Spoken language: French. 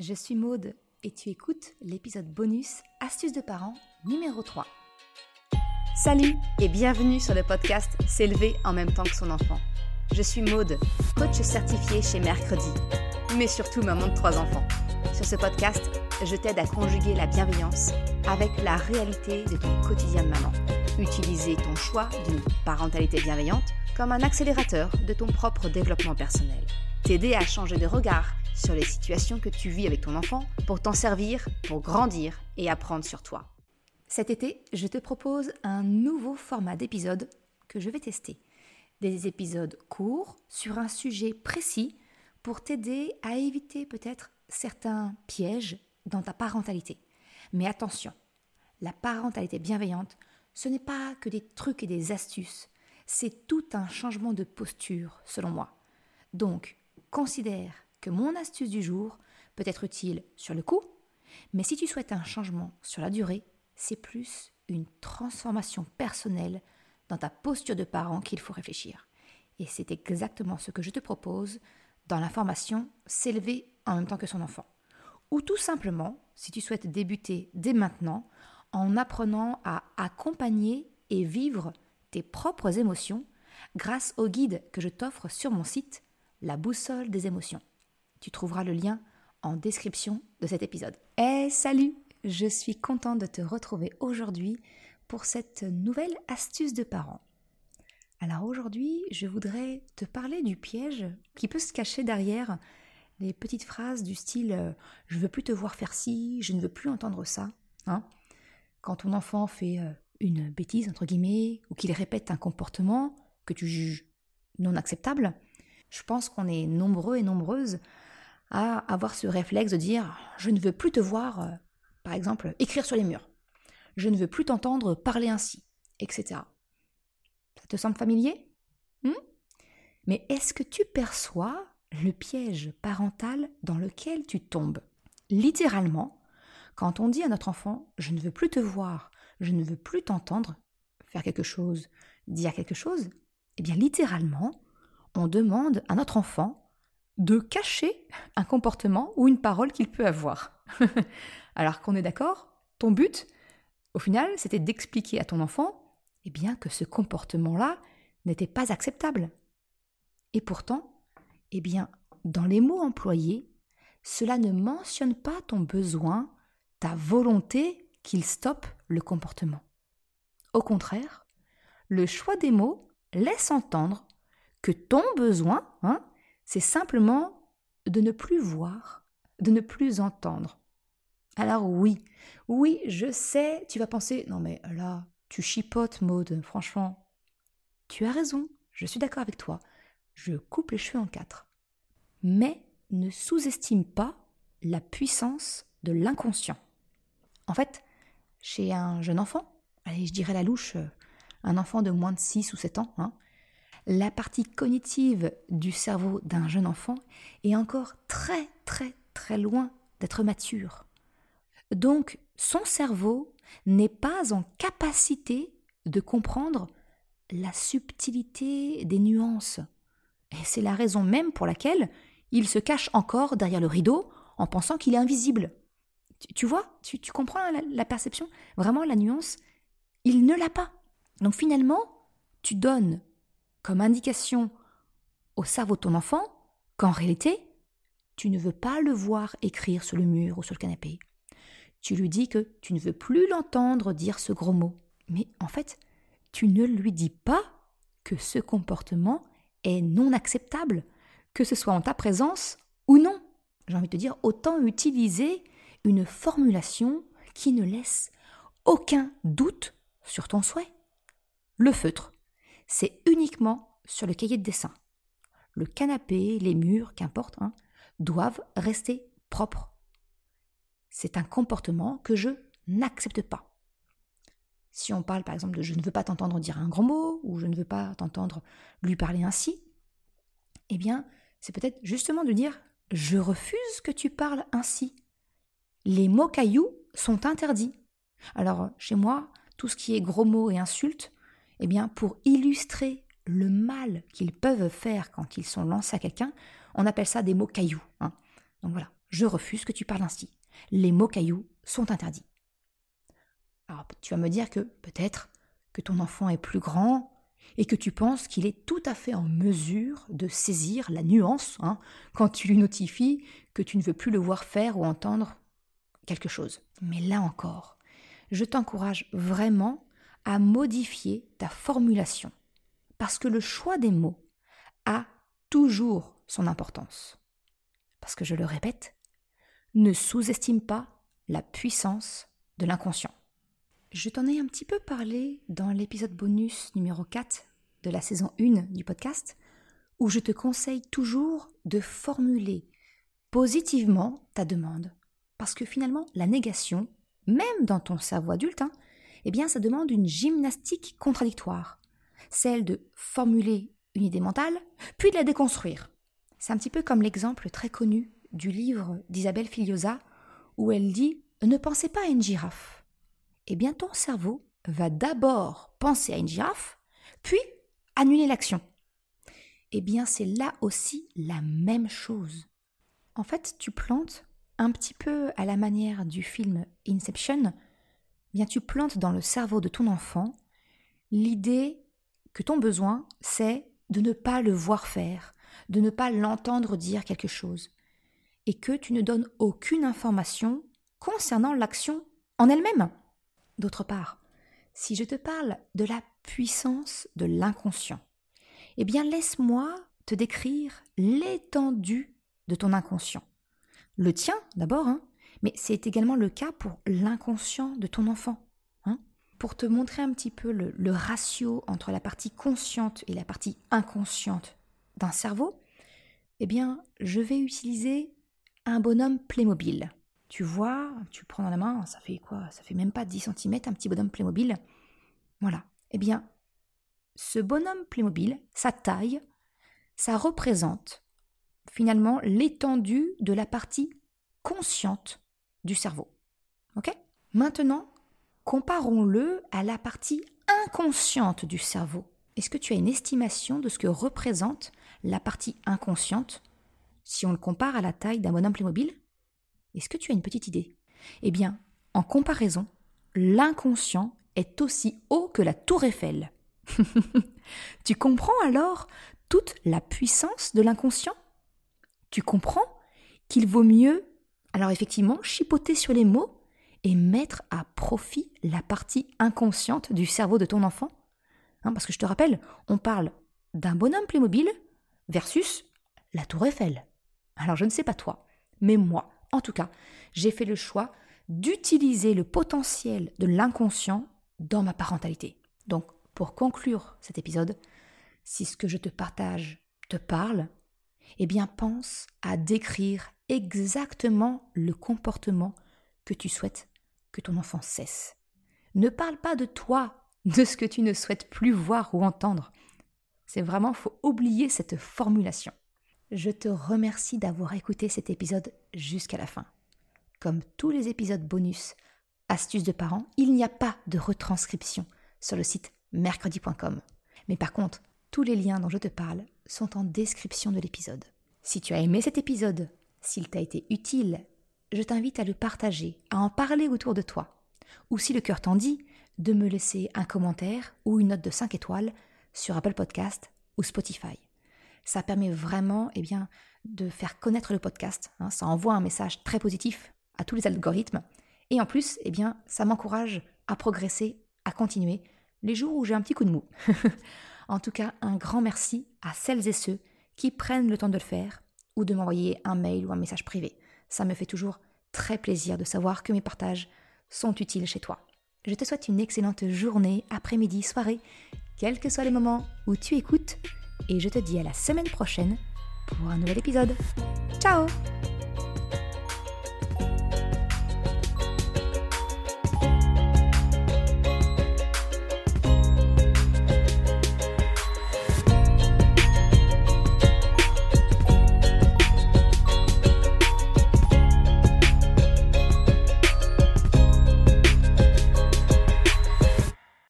je suis Maude et tu écoutes l'épisode bonus Astuces de parents numéro 3. Salut et bienvenue sur le podcast S'élever en même temps que son enfant. Je suis Maude, coach certifié chez Mercredi, mais surtout maman de trois enfants. Sur ce podcast, je t'aide à conjuguer la bienveillance avec la réalité de ton quotidien de maman. Utiliser ton choix d'une parentalité bienveillante comme un accélérateur de ton propre développement personnel. T'aider à changer de regard sur les situations que tu vis avec ton enfant pour t'en servir, pour grandir et apprendre sur toi. Cet été, je te propose un nouveau format d'épisode que je vais tester. Des épisodes courts sur un sujet précis pour t'aider à éviter peut-être certains pièges dans ta parentalité. Mais attention, la parentalité bienveillante, ce n'est pas que des trucs et des astuces, c'est tout un changement de posture selon moi. Donc, considère mon astuce du jour peut être utile sur le coup, mais si tu souhaites un changement sur la durée, c'est plus une transformation personnelle dans ta posture de parent qu'il faut réfléchir. Et c'est exactement ce que je te propose dans la formation S'élever en même temps que son enfant. Ou tout simplement, si tu souhaites débuter dès maintenant, en apprenant à accompagner et vivre tes propres émotions grâce au guide que je t'offre sur mon site, La boussole des émotions. Tu trouveras le lien en description de cet épisode. Eh salut Je suis contente de te retrouver aujourd'hui pour cette nouvelle astuce de parents. Alors aujourd'hui, je voudrais te parler du piège qui peut se cacher derrière les petites phrases du style euh, je veux plus te voir faire ci, je ne veux plus entendre ça. Hein Quand ton enfant fait euh, une bêtise, entre guillemets, ou qu'il répète un comportement que tu juges non acceptable, je pense qu'on est nombreux et nombreuses avoir ce réflexe de dire je ne veux plus te voir, euh, par exemple, écrire sur les murs. Je ne veux plus t'entendre parler ainsi, etc. Ça te semble familier? Hmm? Mais est-ce que tu perçois le piège parental dans lequel tu tombes? Littéralement, quand on dit à notre enfant je ne veux plus te voir, je ne veux plus t'entendre faire quelque chose, dire quelque chose, eh bien littéralement, on demande à notre enfant de cacher un comportement ou une parole qu'il peut avoir. Alors qu'on est d'accord, ton but, au final, c'était d'expliquer à ton enfant eh bien, que ce comportement-là n'était pas acceptable. Et pourtant, eh bien, dans les mots employés, cela ne mentionne pas ton besoin, ta volonté qu'il stoppe le comportement. Au contraire, le choix des mots laisse entendre que ton besoin, hein, c'est simplement de ne plus voir, de ne plus entendre. Alors oui, oui, je sais, tu vas penser, non mais là, tu chipotes, Maude, franchement. Tu as raison, je suis d'accord avec toi. Je coupe les cheveux en quatre. Mais ne sous-estime pas la puissance de l'inconscient. En fait, chez un jeune enfant, allez, je dirais la louche, euh, un enfant de moins de 6 ou 7 ans, hein, la partie cognitive du cerveau d'un jeune enfant est encore très très très loin d'être mature. Donc son cerveau n'est pas en capacité de comprendre la subtilité des nuances. Et c'est la raison même pour laquelle il se cache encore derrière le rideau en pensant qu'il est invisible. Tu, vois, tu, comprends la perception? Vraiment, la nuance, il ne l'a pas. Donc finalement, tu donnes comme indication au cerveau de ton enfant qu'en réalité, tu ne veux pas le voir écrire sur le mur ou sur le canapé. Tu lui dis que tu ne veux plus l'entendre dire ce gros mot. Mais en fait, tu ne lui dis pas que ce comportement est non acceptable, que ce soit en ta présence ou non. J'ai envie de te dire, autant utiliser une formulation qui ne laisse aucun doute sur ton souhait. Le feutre c'est uniquement sur le cahier de dessin. Le canapé, les murs, qu'importe, hein, doivent rester propres. C'est un comportement que je n'accepte pas. Si on parle par exemple de je ne veux pas t'entendre dire un grand mot ou je ne veux pas t'entendre lui parler ainsi, eh bien, c'est peut-être justement de dire je refuse que tu parles ainsi. Les mots cailloux sont interdits. Alors, chez moi, tout ce qui est gros mots et insultes, eh bien, pour illustrer le mal qu'ils peuvent faire quand ils sont lancés à quelqu'un, on appelle ça des mots cailloux. Hein. Donc voilà, je refuse que tu parles ainsi. Les mots cailloux sont interdits. Alors tu vas me dire que peut-être que ton enfant est plus grand et que tu penses qu'il est tout à fait en mesure de saisir la nuance hein, quand tu lui notifies que tu ne veux plus le voir faire ou entendre quelque chose. Mais là encore, je t'encourage vraiment à modifier ta formulation parce que le choix des mots a toujours son importance. Parce que je le répète, ne sous-estime pas la puissance de l'inconscient. Je t'en ai un petit peu parlé dans l'épisode bonus numéro 4 de la saison 1 du podcast, où je te conseille toujours de formuler positivement ta demande. Parce que finalement, la négation, même dans ton cerveau adulte, hein, eh bien, ça demande une gymnastique contradictoire. Celle de formuler une idée mentale, puis de la déconstruire. C'est un petit peu comme l'exemple très connu du livre d'Isabelle Filiosa, où elle dit Ne pensez pas à une girafe eh bien ton cerveau va d'abord penser à une girafe, puis annuler l'action. Eh bien c'est là aussi la même chose. En fait, tu plantes un petit peu à la manière du film Inception, bien tu plantes dans le cerveau de ton enfant l'idée que ton besoin, c'est de ne pas le voir faire, de ne pas l'entendre dire quelque chose, et que tu ne donnes aucune information concernant l'action en elle-même. D'autre part, si je te parle de la puissance de l'inconscient, eh bien laisse-moi te décrire l'étendue de ton inconscient. Le tien d'abord, hein, mais c'est également le cas pour l'inconscient de ton enfant. Hein. Pour te montrer un petit peu le, ratio entre la partie consciente et la partie inconsciente d'un cerveau, eh bien, je vais utiliser un bonhomme Playmobil tu vois, tu prends dans la main, ça fait quoi Ça fait même pas 10 cm, un petit bonhomme Playmobil. Voilà. Eh bien, ce bonhomme Playmobil, sa taille, ça représente finalement l'étendue de la partie consciente du cerveau. Maintenant, comparons-le à la partie inconsciente du cerveau. Est-ce que tu as une estimation de ce que représente la partie inconsciente? Si on le compare à la taille d'un bonhomme Playmobil est-ce que tu as une petite idée? Eh bien, en comparaison, l'inconscient est aussi haut que la tour Eiffel. tu comprends alors toute la puissance de l'inconscient? Tu comprends qu'il vaut mieux, alors effectivement, chipoter sur les mots et mettre à profit la partie inconsciente du cerveau de ton enfant hein, Parce que je te rappelle, on parle d'un bonhomme Playmobil versus la tour Eiffel. Alors je ne sais pas toi, mais moi, en tout cas, j'ai fait le choix d'utiliser le potentiel de l'inconscient dans ma parentalité. Donc, pour conclure cet épisode, si ce que je te partage te parle, eh bien pense à décrire exactement le comportement que tu souhaites que ton enfant cesse. Ne parle pas de toi, de ce que tu ne souhaites plus voir ou entendre. C'est vraiment, faut oublier cette formulation. Je te remercie d'avoir écouté cet épisode jusqu'à la fin. Comme tous les épisodes bonus, astuces de parents, il n'y a pas de retranscription sur le site mercredi.com. Mais par contre, tous les liens dont je te parle sont en description de l'épisode. Si tu as aimé cet épisode, s'il t'a été utile, je t'invite à le partager, à en parler autour de toi. Ou si le cœur t'en dit, de me laisser un commentaire ou une note de 5 étoiles sur Apple Podcast ou Spotify ça permet vraiment eh bien, de faire connaître le podcast. Hein. ça envoie un message très positif à tous les algorithmes. Et en plus, eh bien, ça m'encourage à progresser, à continuer, les jours où j'ai un petit coup de mou. en tout cas, un grand merci à celles et ceux qui prennent le temps de le faire ou de m'envoyer un mail ou un message privé. Ça me fait toujours très plaisir de savoir que mes partages sont utiles chez toi. Je te souhaite une excellente journée, après-midi, soirée, quels que soient les moments où tu écoutes et je te dis à la semaine prochaine pour un nouvel épisode. Ciao